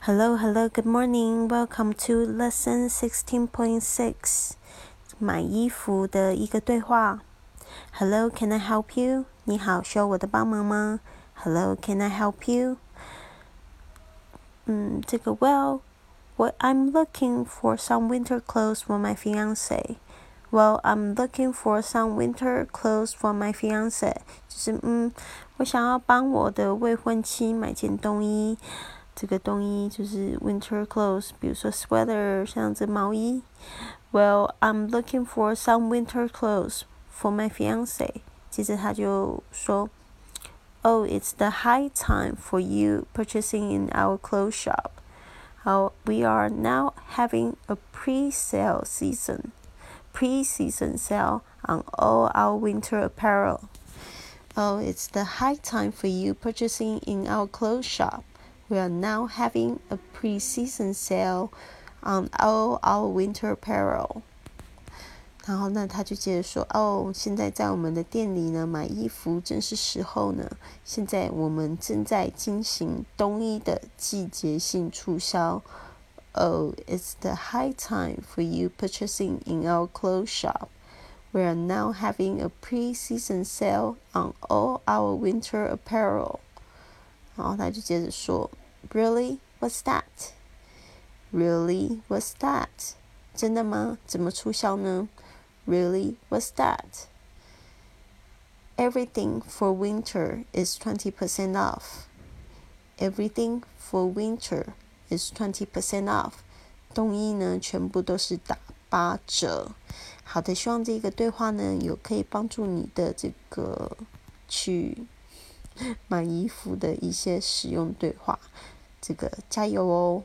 Hello, hello, good morning. Welcome to lesson sixteen point six. 买衣服的一个对话。Hello, can I help you? 你好，需要我的帮忙吗？Hello, can I help you? 嗯，这个 Well, what I'm looking for some winter clothes for my fiance. Well, I'm looking for some winter clothes for my fiance. 就是嗯，我想要帮我的未婚妻买件冬衣。 这个冬衣就是 winter clothes，比如说 sweater 像这毛衣。Well, I'm looking for some winter clothes for my fiance。接着他就说，Oh, it's the high time for you purchasing in our clothes shop. How we are now having a pre-sale season, pre-season sale on all our winter apparel. Oh, it's the high time for you purchasing in our clothes shop. We are now having a pre-season sale on all our winter apparel。然后呢，他就接着说：“哦，现在在我们的店里呢，买衣服正是时候呢。现在我们正在进行冬衣的季节性促销。Oh, it's the high time for you purchasing in our clothes shop. We are now having a pre-season sale on all our winter apparel。”然后他就接着说。 Really? What's that? Really? What's that? 真的吗？怎么促销呢？Really? What's that? Everything for winter is twenty percent off. Everything for winter is twenty percent off. 冬衣呢，全部都是打八折。好的，希望这个对话呢，有可以帮助你的这个去。 买衣服的一些使用对话，这个加油哦！